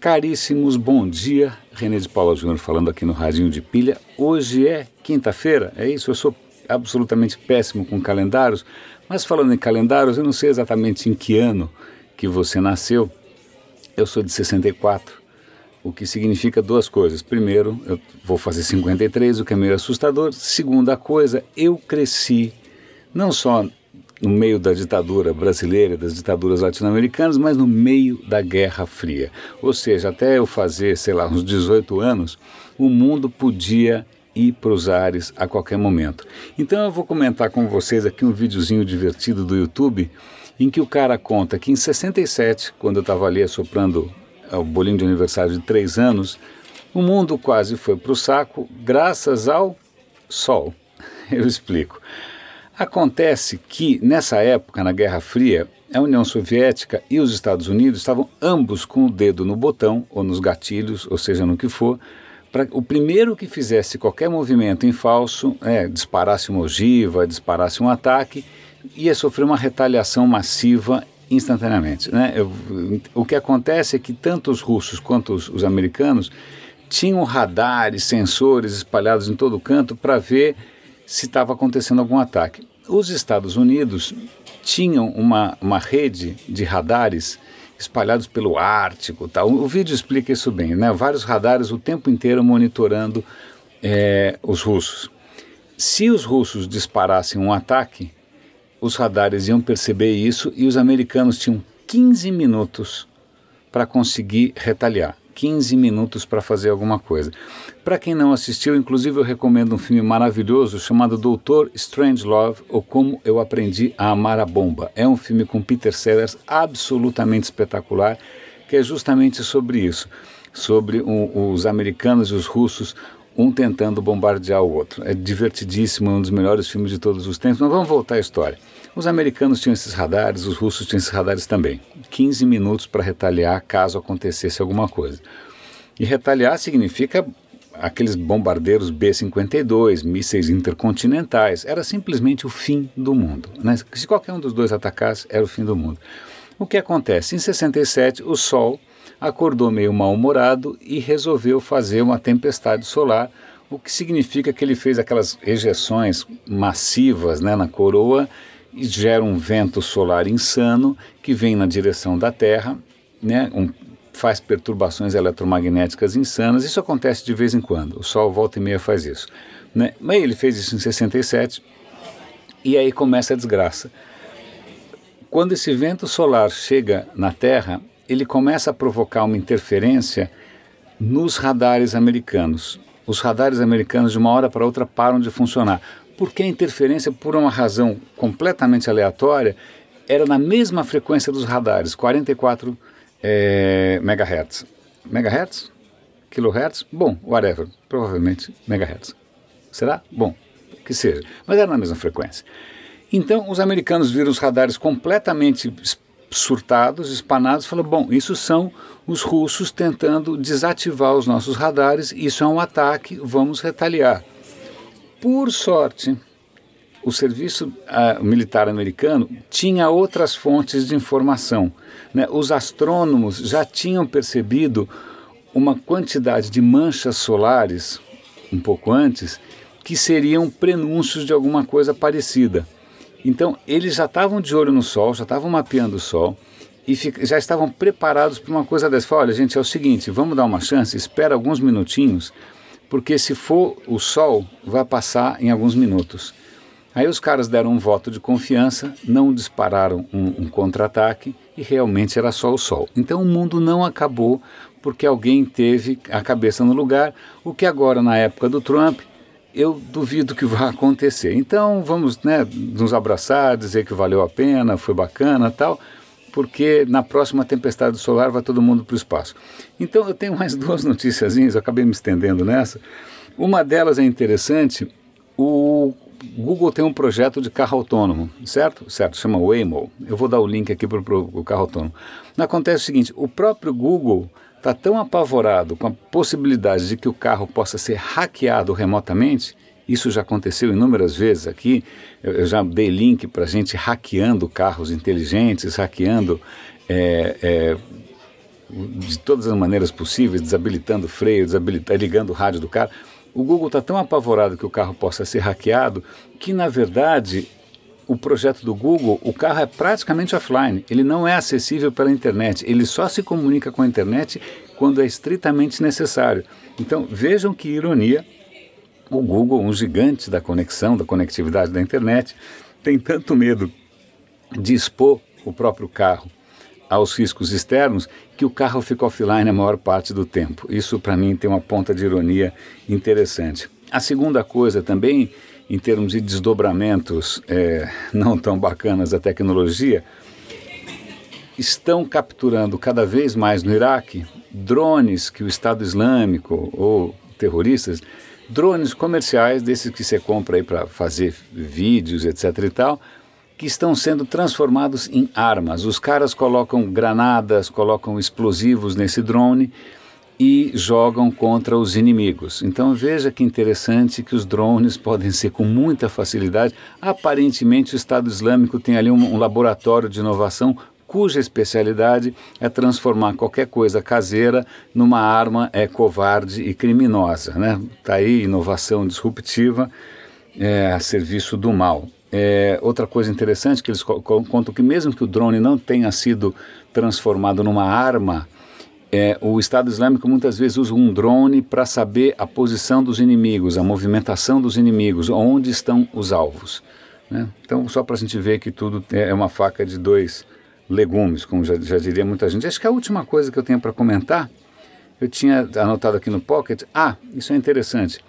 Caríssimos, bom dia. René de Paula Júnior falando aqui no Radinho de Pilha. Hoje é quinta-feira, é isso? Eu sou absolutamente péssimo com calendários, mas falando em calendários, eu não sei exatamente em que ano que você nasceu. Eu sou de 64, o que significa duas coisas. Primeiro, eu vou fazer 53, o que é meio assustador. Segunda coisa, eu cresci não só no meio da ditadura brasileira, das ditaduras latino-americanas, mas no meio da Guerra Fria. Ou seja, até eu fazer, sei lá, uns 18 anos, o mundo podia ir para os ares a qualquer momento. Então eu vou comentar com vocês aqui um videozinho divertido do YouTube, em que o cara conta que em 67, quando eu estava ali assoprando o bolinho de aniversário de três anos, o mundo quase foi para o saco graças ao Sol. Eu explico. Acontece que, nessa época, na Guerra Fria, a União Soviética e os Estados Unidos estavam ambos com o dedo no botão, ou nos gatilhos, ou seja, no que for, para o primeiro que fizesse qualquer movimento em falso, é, disparasse uma ogiva, disparasse um ataque, ia sofrer uma retaliação massiva instantaneamente. Né? Eu, o que acontece é que tanto os russos quanto os, os americanos tinham radares, sensores espalhados em todo canto para ver se estava acontecendo algum ataque. Os Estados Unidos tinham uma, uma rede de radares espalhados pelo Ártico. Tal. O vídeo explica isso bem, né? vários radares o tempo inteiro monitorando é, os russos. Se os russos disparassem um ataque, os radares iam perceber isso e os americanos tinham 15 minutos para conseguir retaliar. 15 minutos para fazer alguma coisa. Para quem não assistiu, inclusive eu recomendo um filme maravilhoso chamado Doutor Strangelove ou Como Eu Aprendi a Amar a Bomba. É um filme com Peter Sellers absolutamente espetacular, que é justamente sobre isso, sobre um, os americanos e os russos um tentando bombardear o outro. É divertidíssimo, é um dos melhores filmes de todos os tempos. Mas vamos voltar à história. Os americanos tinham esses radares, os russos tinham esses radares também. 15 minutos para retaliar caso acontecesse alguma coisa. E retaliar significa aqueles bombardeiros B-52, mísseis intercontinentais. Era simplesmente o fim do mundo. Né? Se qualquer um dos dois atacasse, era o fim do mundo. O que acontece? Em 67, o Sol acordou meio mal-humorado e resolveu fazer uma tempestade solar, o que significa que ele fez aquelas ejeções massivas né, na coroa e gera um vento solar insano que vem na direção da Terra, né, um, faz perturbações eletromagnéticas insanas. Isso acontece de vez em quando. O Sol volta e meia faz isso. Né? Mas ele fez isso em 67 e aí começa a desgraça. Quando esse vento solar chega na Terra, ele começa a provocar uma interferência nos radares americanos. Os radares americanos, de uma hora para outra, param de funcionar. Porque a interferência, por uma razão completamente aleatória, era na mesma frequência dos radares, 44 é, megahertz. Megahertz? Kilohertz? Bom, whatever. Provavelmente megahertz. Será? Bom, que seja. Mas era na mesma frequência. Então, os americanos viram os radares completamente surtados, espanados, falou: bom, isso são os russos tentando desativar os nossos radares, isso é um ataque, vamos retaliar. Por sorte, o serviço militar americano tinha outras fontes de informação. Né? Os astrônomos já tinham percebido uma quantidade de manchas solares, um pouco antes, que seriam prenúncios de alguma coisa parecida. Então, eles já estavam de olho no Sol, já estavam mapeando o Sol e já estavam preparados para uma coisa dessa. Olha, gente, é o seguinte, vamos dar uma chance, espera alguns minutinhos, porque se for o Sol, vai passar em alguns minutos. Aí os caras deram um voto de confiança, não dispararam um, um contra-ataque e realmente era só o Sol. Então o mundo não acabou porque alguém teve a cabeça no lugar, o que agora, na época do Trump, eu duvido que vá acontecer. Então vamos né, nos abraçar, dizer que valeu a pena, foi bacana tal, porque na próxima tempestade solar vai todo mundo para o espaço. Então eu tenho mais duas noticiazinhas, eu acabei me estendendo nessa. Uma delas é interessante, o Google tem um projeto de carro autônomo, certo? Certo, chama Waymo. Eu vou dar o link aqui para o carro autônomo. Acontece o seguinte, o próprio Google está tão apavorado com a possibilidade de que o carro possa ser hackeado remotamente, isso já aconteceu inúmeras vezes aqui, eu, já dei link para gente hackeando carros inteligentes, hackeando é, é, de todas as maneiras possíveis, desabilitando freio, desabilitando, ligando o rádio do carro. O Google está tão apavorado que o carro possa ser hackeado que, na verdade, o projeto do Google, o carro é praticamente offline. Ele não é acessível pela internet. Ele só se comunica com a internet quando é estritamente necessário. Então, vejam que ironia. O Google, um gigante da conexão, da conectividade da internet, tem tanto medo de expor o próprio carro aos riscos externos que o carro fica offline a maior parte do tempo. Isso, para mim, tem uma ponta de ironia interessante. A segunda coisa também, em termos de desdobramentos é, não tão bacanas da tecnologia, estão capturando cada vez mais no Iraque drones que o Estado Islâmico ou terroristas, drones comerciais, desses que você compra aí para fazer vídeos, etc e tal, que estão sendo transformados em armas. Os caras colocam granadas, colocam explosivos nesse drone e jogam contra os inimigos. Então veja que interessante que os drones podem ser com muita facilidade. Aparentemente o Estado Islâmico tem ali um, um laboratório de inovação cuja especialidade é transformar qualquer coisa caseira numa arma é covarde e criminosa, né? Tá aí inovação disruptiva é, a serviço do mal. É, outra coisa interessante que eles contam que mesmo que o drone não tenha sido transformado numa arma, é, o Estado Islâmico muitas vezes usa um drone para saber a posição dos inimigos, a movimentação dos inimigos, onde estão os alvos. Né? Então, só para a gente ver que tudo é uma faca de dois legumes, como já, já diria muita gente. Acho que a última coisa que eu tenho para comentar, eu tinha anotado aqui no Pocket. Ah, isso é interessante.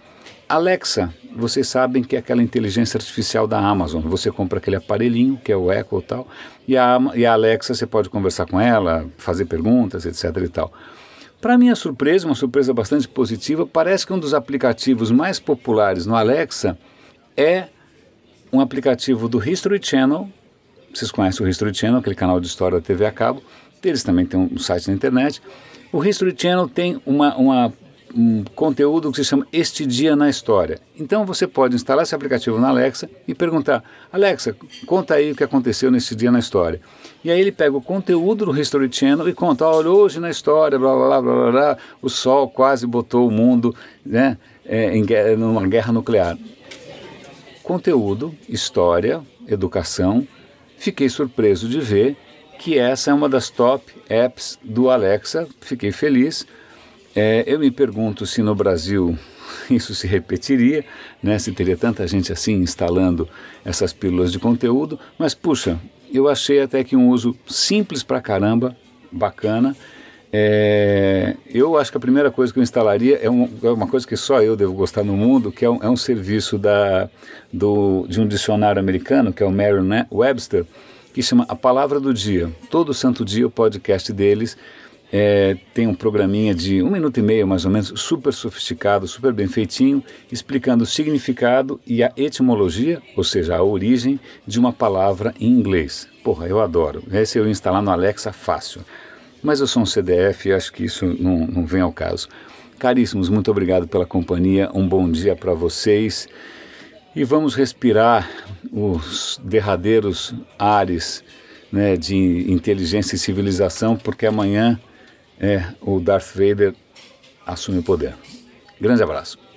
Alexa, vocês sabem que é aquela inteligência artificial da Amazon. Você compra aquele aparelhinho, que é o Echo e tal, e a, e a Alexa você pode conversar com ela, fazer perguntas, etc e tal. Para minha surpresa, uma surpresa bastante positiva, parece que um dos aplicativos mais populares no Alexa é um aplicativo do History Channel. Vocês conhecem o History Channel, aquele canal de história da TV a cabo. Eles também têm um site na internet. O History Channel tem uma, uma um conteúdo que se chama Este Dia na História. Então você pode instalar esse aplicativo na Alexa e perguntar: Alexa, conta aí o que aconteceu nesse dia na história. E aí ele pega o conteúdo do History Channel e conta: olha, hoje na história, blá blá blá blá, blá o Sol quase botou o mundo né, é, em numa guerra nuclear. Conteúdo, história, educação. Fiquei surpreso de ver que essa é uma das top apps do Alexa. Fiquei feliz é, eu me pergunto se no Brasil isso se repetiria, né, se teria tanta gente assim instalando essas pílulas de conteúdo, mas puxa, eu achei até que um uso simples pra caramba, bacana. É, eu acho que a primeira coisa que eu instalaria é, um, é, uma coisa que só eu devo gostar no mundo, que é um, é um serviço da, do, de um dicionário americano, que é o Merriam-Webster, que chama A Palavra do Dia. Todo santo dia o podcast deles é, tem um programinha de um minuto e meio, mais ou menos, super sofisticado, super bem feitinho, explicando o significado e a etimologia, ou seja, a origem de uma palavra em inglês. Porra, eu adoro. Esse eu ia instalar no Alexa fácil. Mas eu sou um CDF e acho que isso não, não vem ao caso. Caríssimos, muito obrigado pela companhia, um bom dia para vocês. E vamos respirar os derradeiros ares né, de inteligência e civilização, porque amanhã é, o Darth Vader assume o poder. Grande abraço.